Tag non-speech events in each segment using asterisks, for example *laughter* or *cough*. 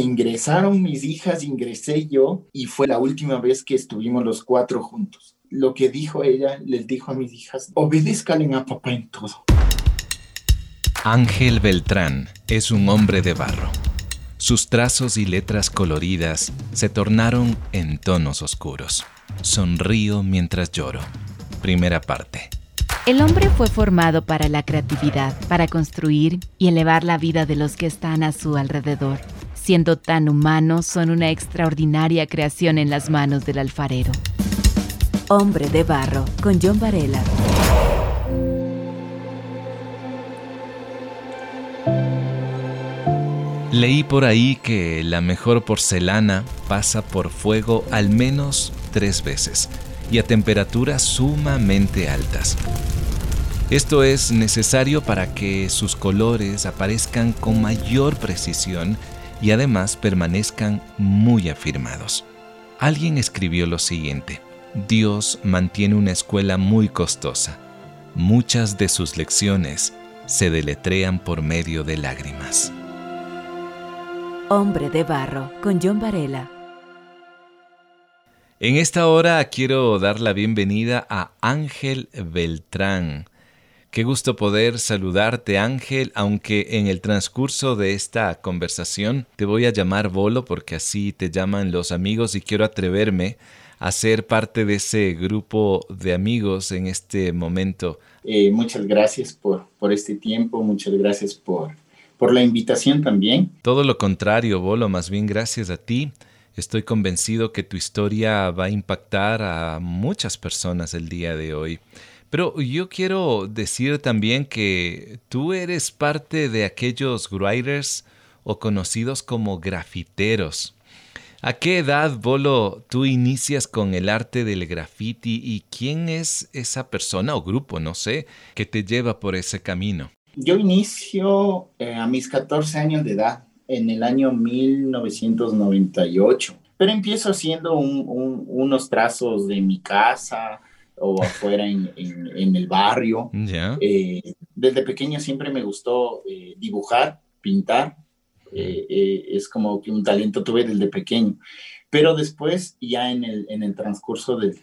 ingresaron mis hijas, ingresé yo y fue la última vez que estuvimos los cuatro juntos. Lo que dijo ella, les dijo a mis hijas, obedezcan a papá en todo. Ángel Beltrán es un hombre de barro. Sus trazos y letras coloridas se tornaron en tonos oscuros. Sonrío mientras lloro. Primera parte. El hombre fue formado para la creatividad, para construir y elevar la vida de los que están a su alrededor. Siendo tan humanos, son una extraordinaria creación en las manos del alfarero. Hombre de Barro, con John Varela. Leí por ahí que la mejor porcelana pasa por fuego al menos tres veces y a temperaturas sumamente altas. Esto es necesario para que sus colores aparezcan con mayor precisión y además permanezcan muy afirmados. Alguien escribió lo siguiente, Dios mantiene una escuela muy costosa. Muchas de sus lecciones se deletrean por medio de lágrimas. Hombre de Barro, con John Varela. En esta hora quiero dar la bienvenida a Ángel Beltrán. Qué gusto poder saludarte Ángel, aunque en el transcurso de esta conversación te voy a llamar Bolo porque así te llaman los amigos y quiero atreverme a ser parte de ese grupo de amigos en este momento. Eh, muchas gracias por, por este tiempo, muchas gracias por, por la invitación también. Todo lo contrario, Bolo, más bien gracias a ti. Estoy convencido que tu historia va a impactar a muchas personas el día de hoy. Pero yo quiero decir también que tú eres parte de aquellos writers o conocidos como grafiteros. ¿A qué edad, Bolo, tú inicias con el arte del graffiti y quién es esa persona o grupo, no sé, que te lleva por ese camino? Yo inicio eh, a mis 14 años de edad, en el año 1998, pero empiezo haciendo unos trazos de mi casa, o afuera en, en, el barrio. Eh, desde pequeño siempre me gustó eh, dibujar, pintar. Eh, es como que un talento tuve desde pequeño. Pero después, ya en el, en el transcurso de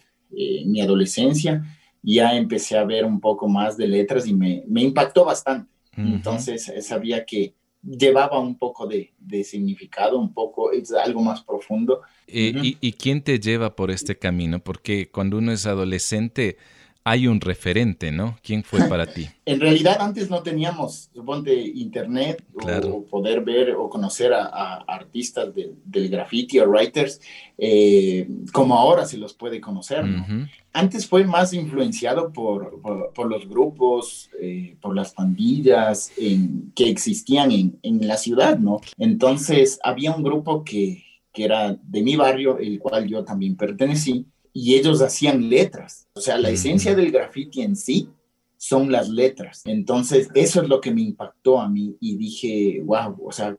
mi adolescencia, ya empecé a ver un poco más de letras y me, me impactó bastante. Entonces sabía que llevaba un poco de, significado, un poco, es algo más profundo. ¿Y, ¿Y quién te lleva por este camino? Porque cuando uno es adolescente hay un referente, ¿no? ¿Quién fue para ti? *laughs* en realidad antes no teníamos, suponte, internet o poder ver o conocer a, artistas del graffiti o writers eh, como ahora se los puede conocer, ¿no? Antes fue más influenciado por, por, los grupos, eh, por las pandillas en, que existían en, en, la ciudad, ¿no? Entonces había un grupo que, que era de mi barrio, el cual yo también pertenecí, y ellos hacían letras. O sea, la esencia del graffiti en sí son las letras. Entonces, eso es lo que me impactó a mí y dije, wow, o sea,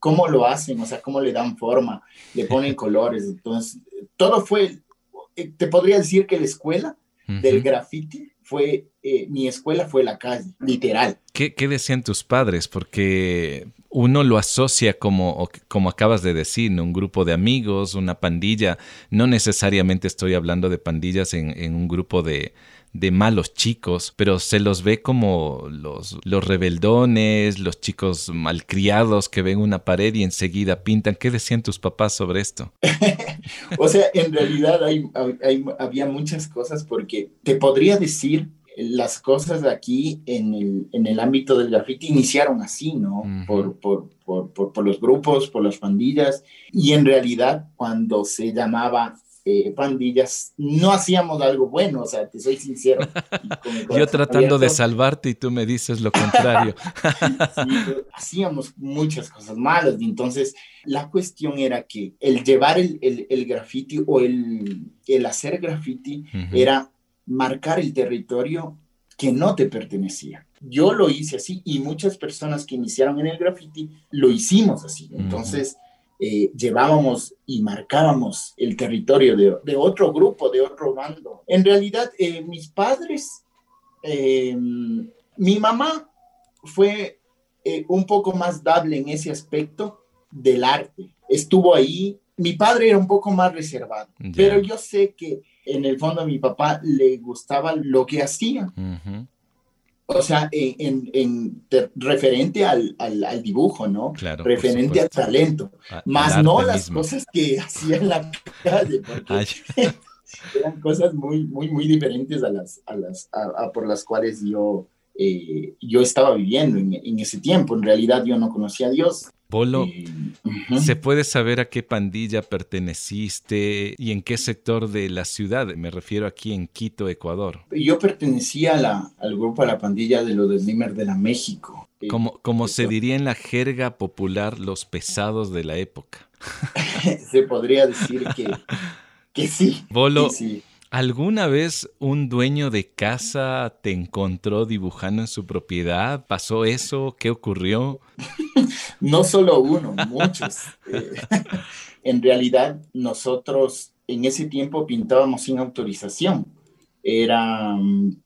¿cómo, lo hacen? O sea, ¿cómo le dan forma? Le ponen *laughs* colores. Entonces, todo fue, eh, te podría decir que la escuela del graffiti fue, eh, mi escuela fue la calle, literal. ¿Qué, ¿Qué, decían tus padres? Porque uno lo asocia como, como acabas de decir, un grupo de amigos, una pandilla. No necesariamente estoy hablando de pandillas en, un grupo de, de, malos chicos, pero se los ve como los, los rebeldones, los chicos malcriados que ven una pared y enseguida pintan. ¿Qué decían tus papás sobre esto? *laughs* o sea, en realidad hay, había muchas cosas porque te podría decir las cosas aquí en el, en el ámbito del graffiti iniciaron así, ¿no? por, por, por, por, los grupos, por las pandillas, y en realidad cuando se llamaba eh, pandillas, no hacíamos algo bueno, o sea, te soy sincero. *laughs* Yo tratando de salvarte y tú me dices lo *laughs* contrario. hacíamos muchas cosas malas, y entonces la cuestión era que el llevar el, el, el graffiti o el, el hacer graffiti era marcar el territorio que no te pertenecía. Yo lo hice así y muchas personas que iniciaron en el graffiti lo hicimos así. Entonces eh, llevábamos y marcábamos el territorio de, otro grupo, de otro bando. En realidad, eh, mis padres, eh, mi mamá fue un poco más dable en ese aspecto del arte. Estuvo ahí. Mi padre era un poco más reservado, pero yo sé que en el fondo a mi papá le gustaba lo que hacía. O sea, en, referente al, dibujo, ¿no? Claro, referente al talento, más no las cosas que *laughs* hacía en la calle, porque *laughs* eran cosas muy, muy, muy diferentes a las, a las, por las cuales yo, eh, yo estaba viviendo en, ese tiempo. En realidad yo no conocía a Dios. Polo, eh, ¿se puede saber a qué pandilla perteneciste y en qué sector de la ciudad? Me refiero aquí en Quito, Ecuador. Yo pertenecía a la, al grupo, a la pandilla de los Slimer de la México. Eh, como, como se diría en la jerga popular, los pesados de la época. *laughs* se podría decir que, que sí. Bolo, sí. ¿Alguna vez un dueño de casa te encontró dibujando en su propiedad? ¿Pasó eso? ¿Qué ocurrió? *laughs* no solo uno, muchos. Eh, *laughs* en realidad, nosotros en ese tiempo pintábamos sin autorización. Era mm,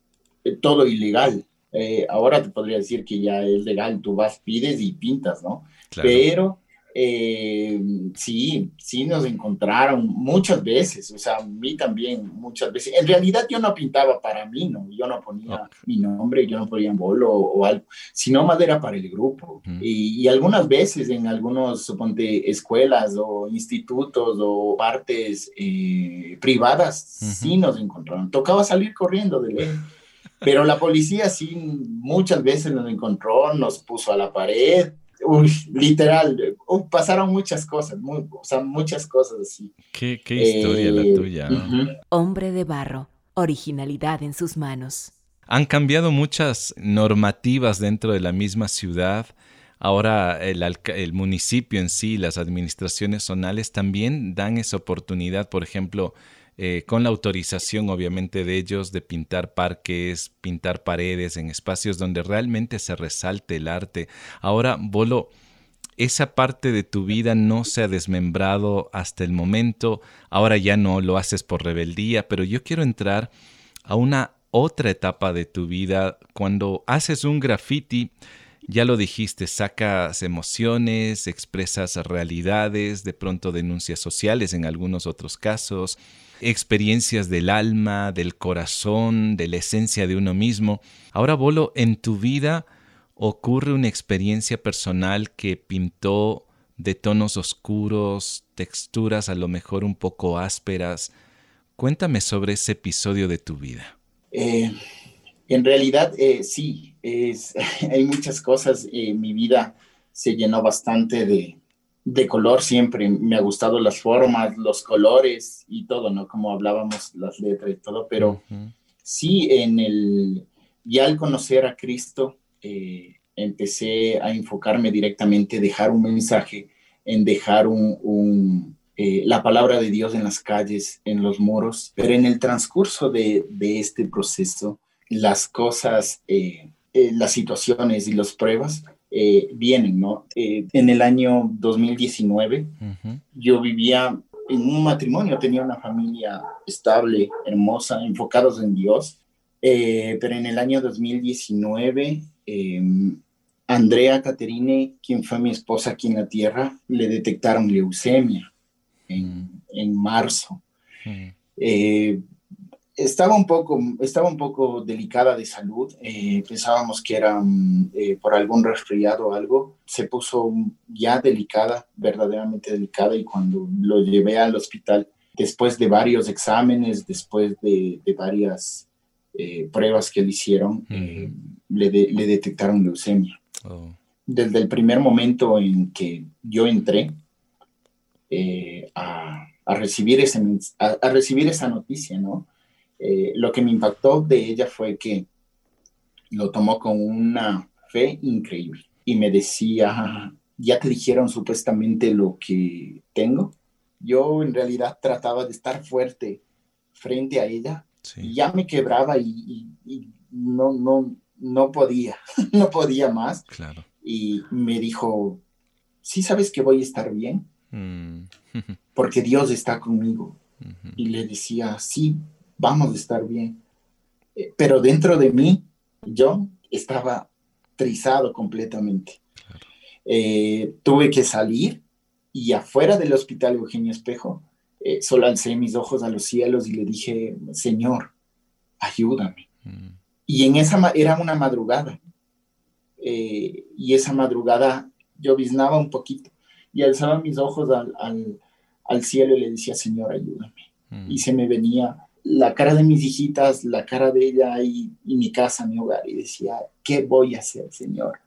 todo ilegal. Eh, ahora te podría decir que ya es legal, tú vas, pides y pintas, ¿no? Pero eh, sí, sí nos encontraron muchas veces, o sea, a mí también muchas veces. En realidad yo no pintaba para mí, no, yo no ponía mi nombre, yo no ponía bolo o, algo, sino más era para el grupo. y, algunas veces en algunos, suponte, escuelas o institutos o partes eh, privadas, sí nos encontraron. Tocaba salir corriendo de ley. *laughs* Pero la policía sí muchas veces nos encontró, nos puso a la pared, Uy, literal, uh, pasaron muchas cosas, o sea, muchas cosas así. Qué, historia la eh, tuya. Hombre de barro, originalidad en sus manos. Han cambiado muchas normativas dentro de la misma ciudad. Ahora el, el, municipio en sí, las administraciones zonales también dan esa oportunidad, por ejemplo, eh, con la autorización obviamente de ellos de pintar parques, pintar paredes en espacios donde realmente se resalte el arte. Ahora, Bolo, esa parte de tu vida no se ha desmembrado hasta el momento, ahora ya no lo haces por rebeldía, pero yo quiero entrar a una otra etapa de tu vida cuando haces un graffiti. Ya lo dijiste, sacas emociones, expresas realidades, de pronto denuncias sociales en algunos otros casos, experiencias del alma, del corazón, de la esencia de uno mismo. Ahora, Bolo, en tu vida ocurre una experiencia personal que pintó de tonos oscuros, texturas a lo mejor un poco ásperas. Cuéntame sobre ese episodio de tu vida. Eh, en realidad, eh, sí, *laughs* hay muchas cosas. en mi vida se llenó bastante de, de color siempre. Me ha gustado las formas, los colores y todo, ¿no? Como hablábamos, las letras y todo, pero sí, en el, ya al conocer a Cristo, eh, empecé a enfocarme directamente, dejar un mensaje, en dejar un, eh, la palabra de Dios en las calles, en los muros, pero en el transcurso de, este proceso, las cosas, eh, las situaciones y las pruebas eh, vienen, ¿no? Eh, en el año 2019 yo vivía en un matrimonio, tenía una familia estable, hermosa, enfocados en Dios, eh, pero en el año 2019 em, Andrea Caterine, quien fue mi esposa aquí en la tierra, le detectaron leucemia en, en marzo estaba un poco, estaba un poco delicada de salud. Eh, pensábamos que era mm, eh, por algún resfriado o algo. Se puso ya delicada, verdaderamente delicada, y cuando lo llevé al hospital, después de varios exámenes, después de, varias eh, pruebas que le hicieron, le, le, detectaron leucemia. Oh. Desde el primer momento en que yo entré a, a, recibir ese, a recibir esa noticia, ¿no? Eh, lo que me impactó de ella fue que lo tomó con una fe increíble y me decía, ya te dijeron supuestamente lo que tengo. Yo en realidad trataba de estar fuerte frente a ella y ya me quebraba y, no, no, no podía, *laughs* no podía más. Claro. Y me dijo, sí sabes que voy a estar bien, mm. *laughs* porque Dios está conmigo. Y le decía, sí, vamos a estar bien. Eh, pero dentro de mí, yo estaba trizado completamente. Eh, tuve que salir Y afuera del hospital Eugenio Espejo, eh, solo alcé mis ojos a los cielos y le dije, Señor, ayúdame. Mm. Y en esa, era una madrugada. Eh, y esa madrugada yo biznaba un poquito y alzaba mis ojos al, al, cielo y le decía, Señor, ayúdame. Mm. Y se me venía la cara de mis hijitas, la cara de ella y, y, mi casa, mi hogar. Y decía, ¿qué voy a hacer, Señor?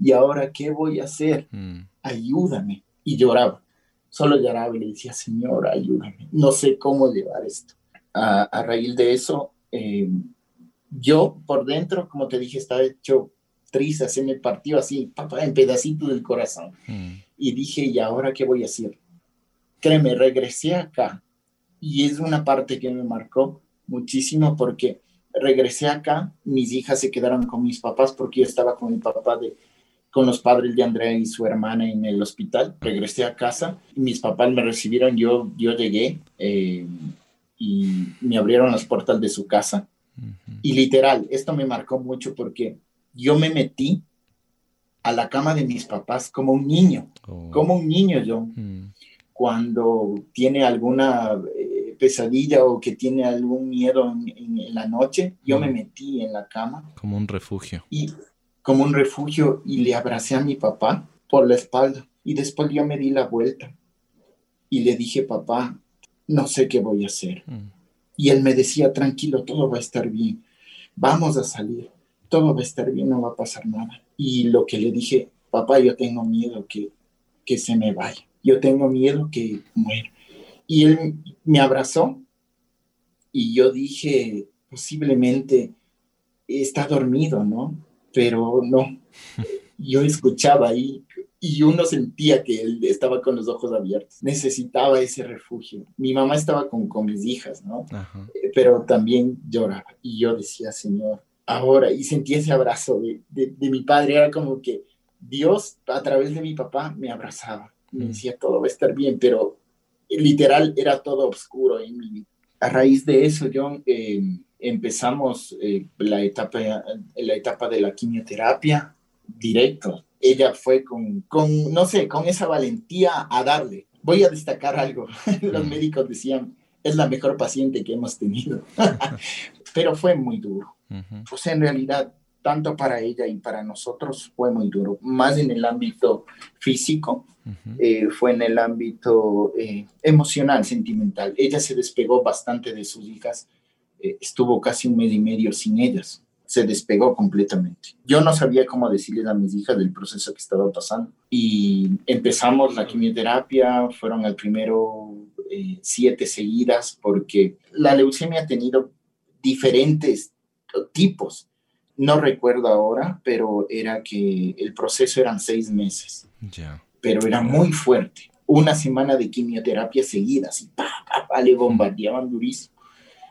¿Y ahora qué voy a hacer? Mm. Ayúdame. Y lloraba. Solo lloraba y le decía, Señor, ayúdame. No sé cómo llevar esto. A, a raíz de eso, eh, yo por dentro, como te dije, estaba hecho triste, se me partió así, papá, en pedacitos del corazón. Mm. Y dije, ¿y ahora qué voy a hacer? Créeme, regresé acá y es una parte que me marcó muchísimo porque regresé acá, mis hijas se quedaron con mis papás porque yo estaba con mi papá de con los padres de Andrea y su hermana en el hospital. Regresé a casa y mis papás me recibieron, yo, yo llegué eh, y me abrieron las puertas de su casa. Y literal, esto me marcó mucho porque yo me metí a la cama de mis papás como un niño, oh. como un niño yo. Mm. Cuando tiene alguna pesadilla o que tiene algún miedo en, la noche, yo me metí en la cama. Como un refugio. Y como un refugio y le abracé a mi papá por la espalda. Y después yo me di la vuelta y le dije, papá, no sé qué voy a hacer. Mm. Y él me decía, tranquilo, todo va a estar bien, vamos a salir todo va a estar bien, no va a pasar nada. Y lo que le dije, papá, yo tengo miedo que, que se me vaya, yo tengo miedo que muera. Y él me abrazó y yo dije, posiblemente está dormido, ¿no? Pero no, *laughs* yo escuchaba ahí y uno sentía que él estaba con los ojos abiertos, necesitaba ese refugio. Mi mamá estaba con, con mis hijas, ¿no? Pero también lloraba y yo decía, Señor, ahora y sentí ese abrazo de, de, mi padre. Era como que Dios a través de mi papá me abrazaba. Me mm. decía, todo va a estar bien, pero literal era todo oscuro A raíz de eso, John, em, empezamos eh, la, etapa, la etapa de la quimioterapia directo. Ella fue con, con, no sé, con esa valentía a darle. Voy a destacar algo. *laughs* Los médicos decían, es la mejor paciente que hemos tenido. *laughs* pero fue muy duro pues en realidad, tanto para ella y para nosotros fue muy duro, más en el ámbito físico, eh, fue en el ámbito eh, emocional, sentimental. Ella se despegó bastante de sus hijas, eh, estuvo casi un mes y medio sin ellas, se despegó completamente. Yo no sabía cómo decirles a mis hijas del proceso que estaba pasando y empezamos la quimioterapia, fueron al primero siete seguidas porque la leucemia ha tenido diferentes tipos. No recuerdo ahora, pero era que el proceso eran seis meses. Pero era muy fuerte. Una semana de quimioterapia seguidas y pa, le bombardeaban durísimo.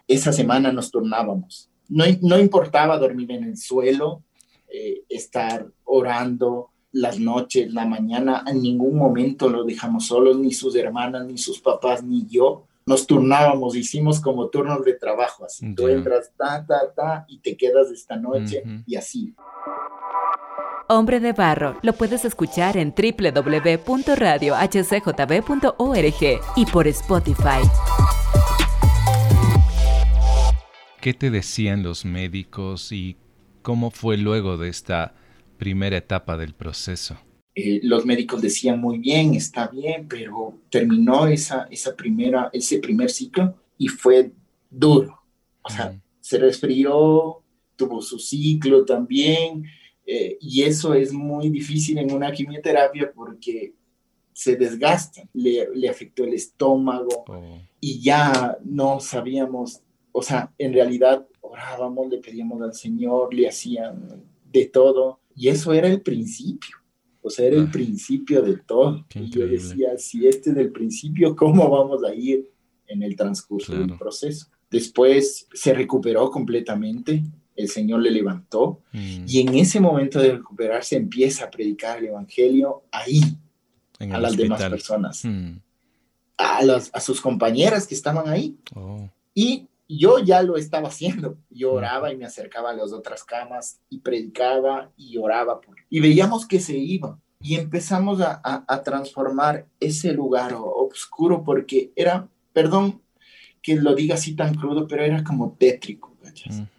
Esa semana nos tornábamos. No, no importaba dormir en el suelo, eh, estar orando las noches, la mañana, en ningún momento lo dejamos solos, ni sus hermanas, ni sus papás, ni yo nos turnábamos, hicimos como turnos de trabajo, así. Tú entras, ta, ta, ta, y te quedas esta noche y así. Hombre de Barro lo puedes escuchar en www.radiohcjb.org y por Spotify. ¿Qué te decían los médicos y cómo fue luego de esta primera etapa del proceso? Eh, los médicos decían muy bien, está bien, pero terminó esa, esa primera, ese primer ciclo y fue duro. O sea, se resfrió, tuvo su ciclo también, eh, y eso es muy difícil en una quimioterapia porque se desgasta, le, le afectó el estómago oh. y ya no sabíamos, o sea, en realidad orábamos, le pedíamos al Señor, le hacían de todo, y eso era el principio o sea, era el principio de todo. Y yo decía, si este es el principio, *laughs* ¿cómo vamos a ir en el transcurso del proceso? Después se recuperó completamente, el Señor le levantó mm. y en ese momento de recuperarse empieza a predicar el Evangelio ahí, a las demás personas, mm. a, las, a sus compañeras que estaban ahí. Oh. Y yo ya lo estaba haciendo. Yo oraba y me acercaba a las otras camas y predicaba y oraba. Por... Y veíamos que se iban. y empezamos a, transformar ese lugar oscuro porque era, perdón que lo diga así tan crudo, pero era como tétrico,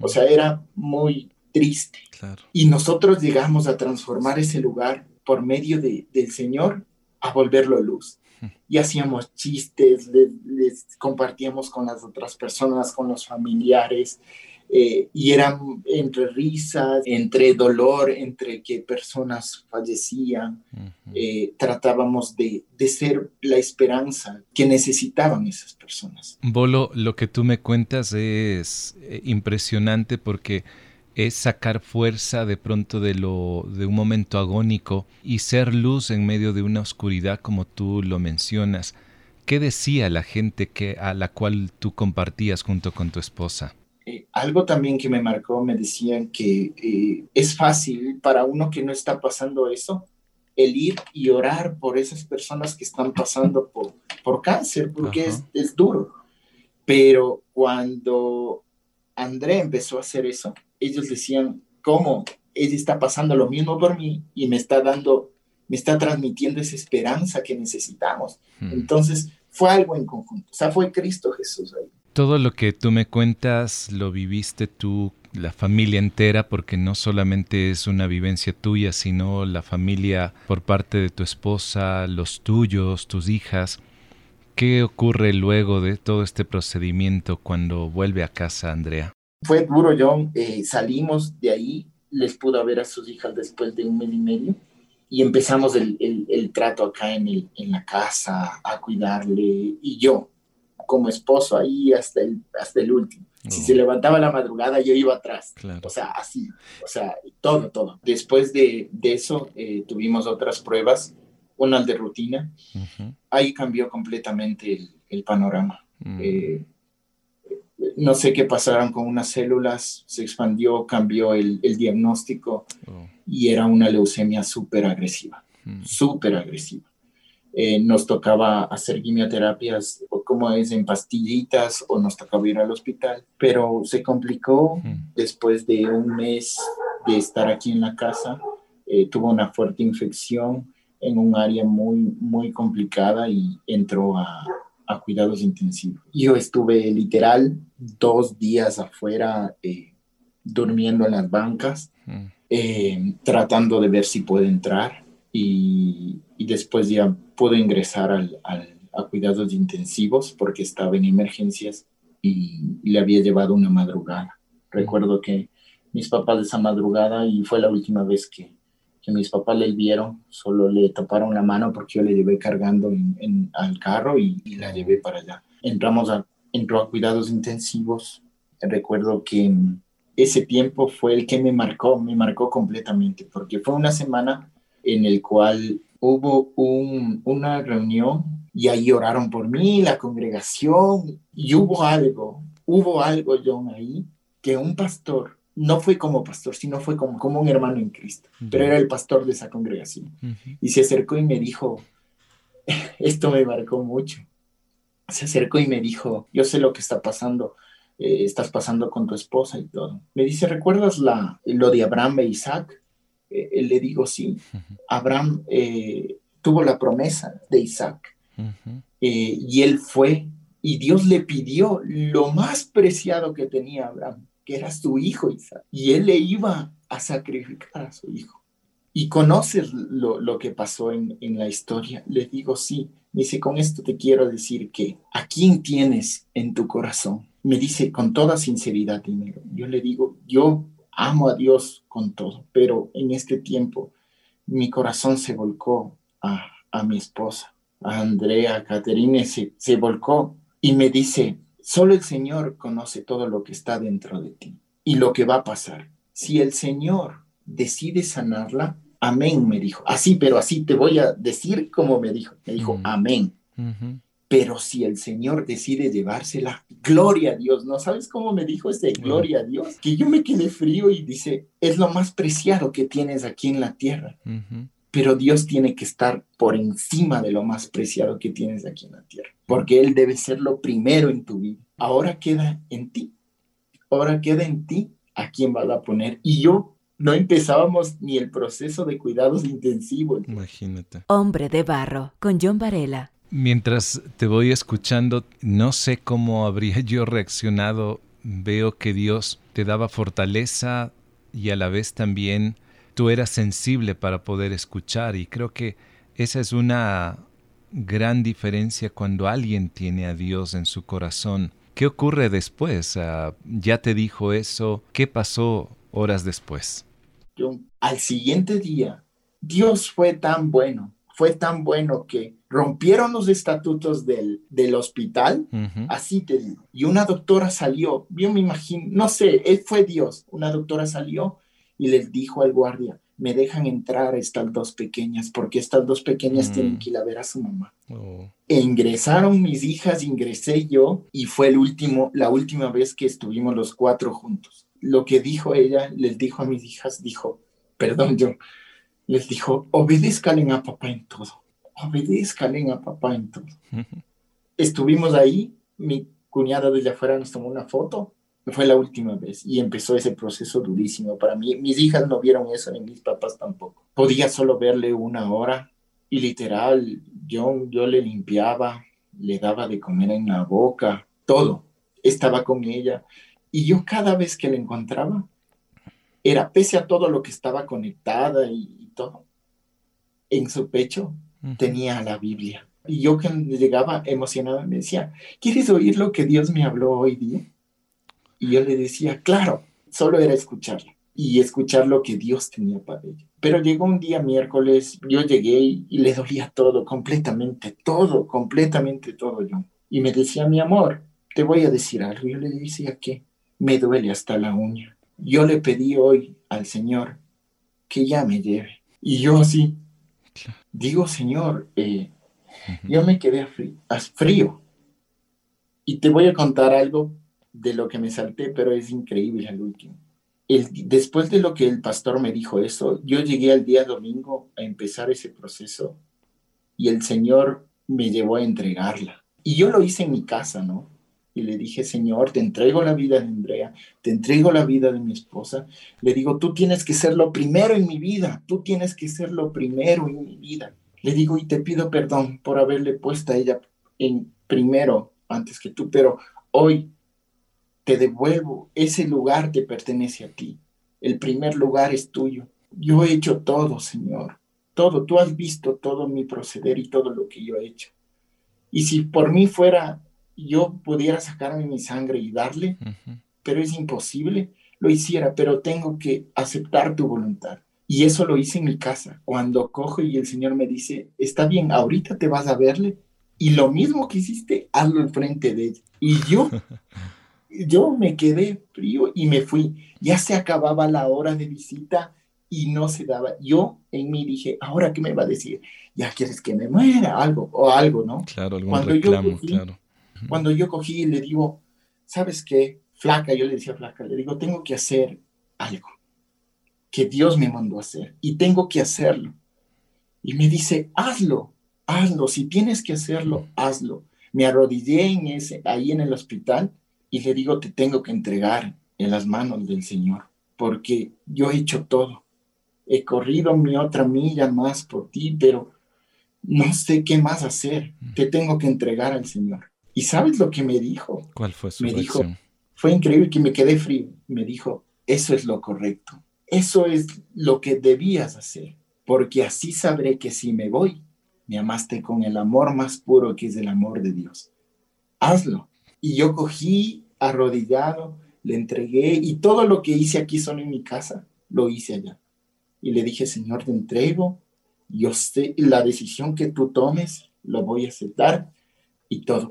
o sea, era muy triste. Y nosotros llegamos a transformar ese lugar por medio de, del Señor a volverlo luz. Y hacíamos chistes, les compartíamos con las otras personas, con los familiares, eh, y eran entre risas, entre dolor, entre que personas fallecían, eh, tratábamos de, de, ser la esperanza que necesitaban esas personas. Bolo, lo que tú me cuentas es eh, impresionante porque es sacar fuerza de pronto de lo de un momento agónico y ser luz en medio de una oscuridad como tú lo mencionas. ¿Qué decía la gente que a la cual tú compartías junto con tu esposa? Eh, algo también que me marcó, me decían que eh, es fácil para uno que no está pasando eso, el ir y orar por esas personas que están pasando por, por cáncer, porque es, es, duro. Pero cuando André empezó a hacer eso, ellos decían, ¿cómo? Ella está pasando lo mismo por mí y me está dando, me está transmitiendo esa esperanza que necesitamos. Hmm. Entonces, fue algo en conjunto, o sea, fue Cristo Jesús ahí. Todo lo que tú me cuentas lo viviste tú, la familia entera, porque no solamente es una vivencia tuya, sino la familia por parte de tu esposa, los tuyos, tus hijas. ¿Qué ocurre luego de todo este procedimiento cuando vuelve a casa Andrea? Fue duro, John. Eh, salimos de ahí, les pudo ver a sus hijas después de un mes y medio y empezamos el, el, trato acá en, el, en la casa, a cuidarle. Y yo, como esposo ahí hasta el, hasta el último. Si se levantaba la madrugada, yo iba atrás. O sea, así. O sea, todo, todo. Después de, de eso, eh, tuvimos otras pruebas, una de rutina. Ahí cambió completamente el, el panorama. Mm. Eh, no sé qué pasaron con unas células, se expandió, cambió el, el diagnóstico oh. Y era una leucemia súper agresiva, mm. súper agresiva. Eh, nos tocaba hacer quimioterapias o como es en pastillitas o nos tocaba ir al hospital, pero se complicó después de un mes de estar aquí en la casa, eh, tuvo una fuerte infección en un área muy, muy complicada y entró a, a cuidados intensivos. Yo estuve literal dos días afuera eh, durmiendo en las bancas, tratando de ver si puede entrar y, después ya pudo ingresar al, a cuidados intensivos porque estaba en emergencias y, le había llevado una madrugada. Recuerdo que mis papás esa madrugada y fue la última vez que, mis papás le vieron, solo le taparon la mano porque yo le llevé cargando en, al carro y, la llevé para allá. Entramos a, entró a cuidados intensivos. Recuerdo que ese tiempo fue el que me marcó, me marcó completamente, porque fue una semana en el cual hubo un, una reunión y ahí oraron por mí, la congregación, y hubo algo, hubo algo, John, ahí, que un pastor, no fue como pastor, sino fue como, como un hermano en Cristo, pero era el pastor de esa congregación. Y se acercó y me dijo, *laughs* esto me marcó mucho. Se acercó y me dijo, yo sé lo que está pasando, eh, estás pasando con tu esposa y todo. Me dice, ¿recuerdas la, lo de Abraham e Isaac? Eh, le digo, sí, Abraham eh, tuvo la promesa de Isaac y él fue y Dios le pidió lo más preciado que tenía Abraham, que era su hijo Isaac, y él le iba a sacrificar a su hijo. Y conoces lo, lo que pasó en, en, la historia. Le digo, sí. Me dice, con esto te quiero decir que a quién tienes en tu corazón. Me dice con toda sinceridad, dinero. Yo le digo, yo amo a Dios con todo, pero en este tiempo mi corazón se volcó a, mi esposa, a Andrea, a Caterine, se, se volcó y me dice, solo el Señor conoce todo lo que está dentro de ti y lo que va a pasar. Si el Señor decide sanarla, amén, me dijo. Así, pero así te voy a decir como me dijo. Me dijo, amén. Pero si el Señor decide llevársela, gloria a Dios. ¿No sabes cómo me dijo ese gloria a Dios? Que yo me quedé frío y dice, es lo más preciado que tienes aquí en la tierra. Pero Dios tiene que estar por encima de lo más preciado que tienes aquí en la tierra. Porque Él debe ser lo primero en tu vida. Ahora queda en ti. Ahora queda en ti a quién vas a poner. Y yo no empezábamos ni el proceso de cuidados intensivos. Imagínate. Hombre de barro, con John Varela. Mientras te voy escuchando, no sé cómo habría *laughs* yo reaccionado. Veo que Dios te daba fortaleza y a la vez también tú eras sensible para poder escuchar y creo que esa es una gran diferencia cuando alguien tiene a Dios en su corazón. ¿Qué ocurre después? Ah, ¿Ya te dijo eso? ¿Qué pasó horas después? al siguiente día, Dios fue tan bueno, fue tan bueno que rompieron los estatutos del, del hospital, así te digo, y una doctora salió, yo me imagino, no sé, él fue Dios, una doctora salió y les dijo al guardia, me dejan entrar estas dos pequeñas, porque estas dos pequeñas mm. tienen que ir a ver a su mamá. Oh. E ingresaron mis hijas, ingresé yo, y fue el último, la última vez que estuvimos los cuatro juntos. Lo que dijo ella, les dijo a mis hijas, dijo, perdón, yo, les dijo, obedezcan a papá en todo, obedezcan a papá en todo. *laughs* Estuvimos ahí, mi cuñada desde afuera nos tomó una foto, fue la última vez y empezó ese proceso durísimo para mí. Mis hijas no vieron eso, ni mis papás tampoco. Podía solo verle una hora y literal, yo, yo le limpiaba, le daba de comer en la boca, todo. Estaba con ella y yo cada vez que la encontraba, era pese a todo lo que estaba conectada y, todo, en su pecho tenía la Biblia. Y yo que llegaba emocionada me decía, ¿quieres oír lo que Dios me habló hoy día? Y yo le decía, claro, solo era escucharla y escuchar lo que Dios tenía para ella. Pero llegó un día miércoles, yo llegué y, le dolía todo, completamente, todo, completamente todo yo. Y me decía, mi amor, te voy a decir algo. Yo le decía que me duele hasta la uña. Yo le pedí hoy al Señor que ya me lleve. Y yo así, digo, Señor, eh, yo me quedé frío. Y te voy a contar algo de lo que me salté, pero es increíble al último. El, después de lo que el pastor me dijo eso, yo llegué al día domingo a empezar ese proceso y el Señor me llevó a entregarla. Y yo lo hice en mi casa, ¿no? Y le dije, Señor, te entrego la vida de Andrea, te entrego la vida de mi esposa. Le digo, tú tienes que ser lo primero en mi vida, tú tienes que ser lo primero en mi vida. Le digo, y te pido perdón por haberle puesto a ella en primero antes que tú, pero hoy te devuelvo, ese lugar te pertenece a ti, el primer lugar es tuyo. Yo he hecho todo, Señor, todo, tú has visto todo mi proceder y todo lo que yo he hecho. Y si por mí fuera, yo pudiera sacarme mi sangre y darle, pero es imposible, lo hiciera, pero tengo que aceptar tu voluntad. Y eso lo hice en mi casa, cuando cojo y el Señor me dice, está bien, ahorita te vas a verle, y lo mismo que hiciste, hazlo enfrente de ella. Y yo *laughs* yo me quedé frío y me fui. Ya se acababa la hora de visita y no se daba. Yo en mí dije, ¿ahora qué me va a decir? ¿Ya quieres que me muera? Algo, o algo, ¿no? Claro, algún cuando reclamo, yo cogí, claro. Cuando yo cogí y le digo, ¿sabes qué? Flaca, yo le decía flaca, le digo, tengo que hacer algo que Dios me mandó a hacer y tengo que hacerlo. Y me dice, hazlo, hazlo, si tienes que hacerlo, hazlo. Me arrodillé en ese, ahí en el hospital y le digo, te tengo que entregar en las manos del Señor, porque yo he hecho todo. He corrido mi otra milla más por ti, pero no sé qué más hacer. Te tengo que entregar al Señor. ¿Y sabes lo que me dijo? ¿Cuál fue su Me dijo, fue increíble que me quedé frío. Me dijo, eso es lo correcto. Eso es lo que debías hacer, porque así sabré que si me voy, me amaste con el amor más puro que es el amor de Dios. Hazlo. Y yo cogí arrodillado, le entregué y todo lo que hice aquí solo en mi casa, lo hice allá. Y le dije, Señor, te entrego, yo sé, la decisión que tú tomes, lo voy a aceptar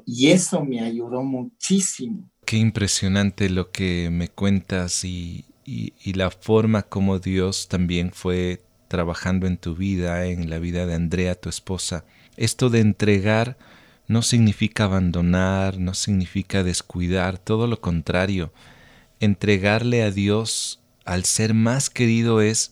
y eso me ayudó muchísimo. Qué impresionante lo que me cuentas y, y la forma como Dios también fue trabajando en tu vida, en la vida de Andrea, tu esposa. Esto de entregar no significa abandonar, no significa descuidar, todo lo contrario. Entregarle a Dios al ser más querido es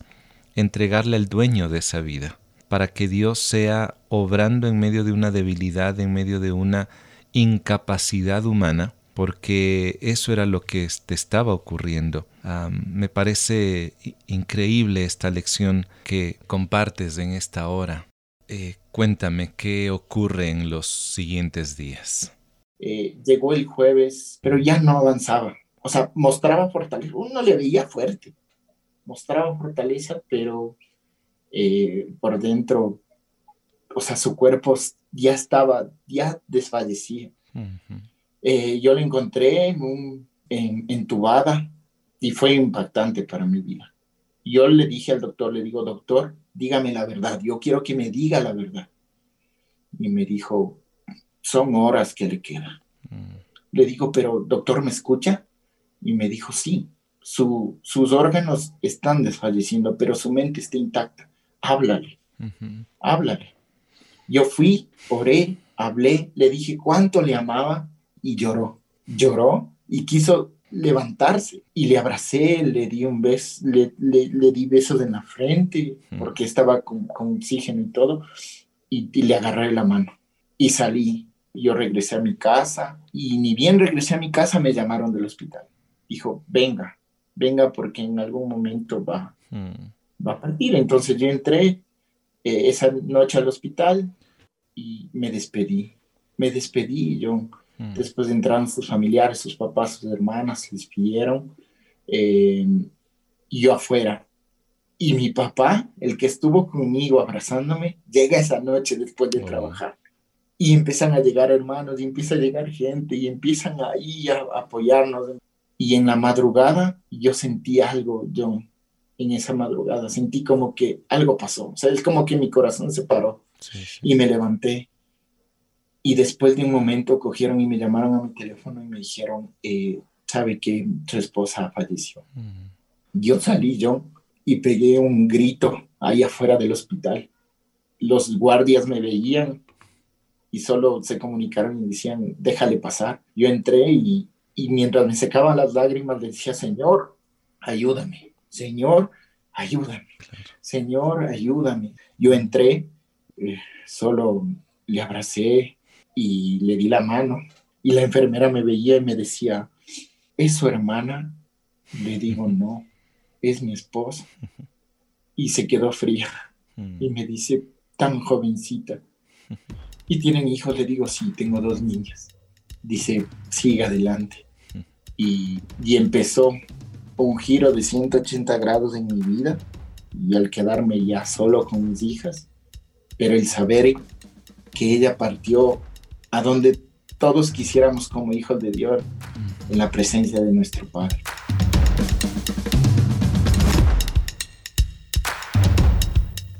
entregarle al dueño de esa vida, para que Dios sea obrando en medio de una debilidad, en medio de una incapacidad humana, porque eso era lo que te estaba ocurriendo. me parece increíble esta lección que compartes en esta hora. Eh, cuéntame qué ocurre en los siguientes días. Eh, llegó el jueves, pero ya no avanzaba. O sea, mostraba fortaleza. Uno le veía fuerte. Mostraba fortaleza, pero eh, por dentro, o sea, su cuerpo ya estaba, ya desfallecía. Eh, yo la encontré en un, en, entubada y fue impactante para mi vida. Yo le dije al doctor, le digo, doctor, dígame la verdad, yo quiero que me diga la verdad. Y me dijo, son horas que le quedan. Mm. Le digo, pero doctor, ¿me escucha? Y me dijo, sí, su, sus órganos están desfalleciendo, pero su mente está intacta. Háblale, háblale. Yo fui, oré, hablé, le dije cuánto le amaba y lloró. Lloró y quiso levantarse y le abracé, le di un beso, le, le, di besos en la frente porque estaba con, con oxígeno y todo y, y, le agarré la mano y salí. Yo regresé a mi casa y ni bien regresé a mi casa me llamaron del hospital. Dijo, venga, venga porque en algún momento va, va a partir. Entonces yo entré eh, esa noche al hospital y me despedí. Me despedí, yo Mm. Después entraron sus familiares, sus papás, sus hermanas, se despidieron. Eh, y yo afuera. Y mi papá, el que estuvo conmigo abrazándome, llega esa noche después de oh. trabajar. Y empiezan a llegar hermanos, y empieza a llegar gente, y empiezan ahí a, apoyarnos. Y en la madrugada yo sentí algo, yo, en esa madrugada, sentí como que algo pasó. O sea, es como que mi corazón se paró. Y me levanté y después de un momento cogieron y me llamaron a mi teléfono y me dijeron, eh, sabe que su esposa falleció. Mm. Yo salí yo y pegué un grito ahí afuera del hospital. Los guardias me veían y solo se comunicaron y decían, déjale pasar. Yo entré y, y mientras me secaban las lágrimas decía, Señor, ayúdame. Señor, ayúdame. Señor, ayúdame. Yo entré, eh, solo le abracé, y le di la mano y la enfermera me veía y me decía, ¿es su hermana? Le digo, *laughs* no, es mi esposa. Y se quedó fría y me dice, tan jovencita. ¿Y tienen hijos? Le digo, sí, tengo dos niñas. Dice, siga adelante. Y, y empezó un giro de 180 grados en mi vida y al quedarme ya solo con mis hijas, pero el saber que ella partió a donde todos quisiéramos como hijos de Dios en la presencia de nuestro Padre.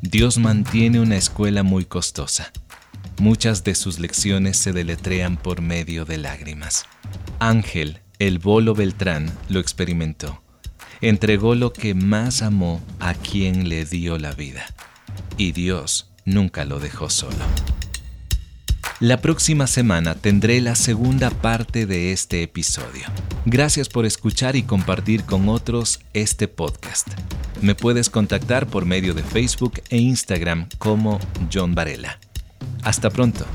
Dios mantiene una escuela muy costosa. Muchas de sus lecciones se deletrean por medio de lágrimas. Ángel, el bolo Beltrán, lo experimentó. Entregó lo que más amó a quien le dio la vida. Y Dios nunca lo dejó solo. La próxima semana tendré la segunda parte de este episodio. Gracias por escuchar y compartir con otros este podcast. Me puedes contactar por medio de Facebook e Instagram como John Varela. Hasta pronto.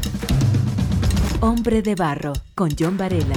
Hombre de Barro con John Varela.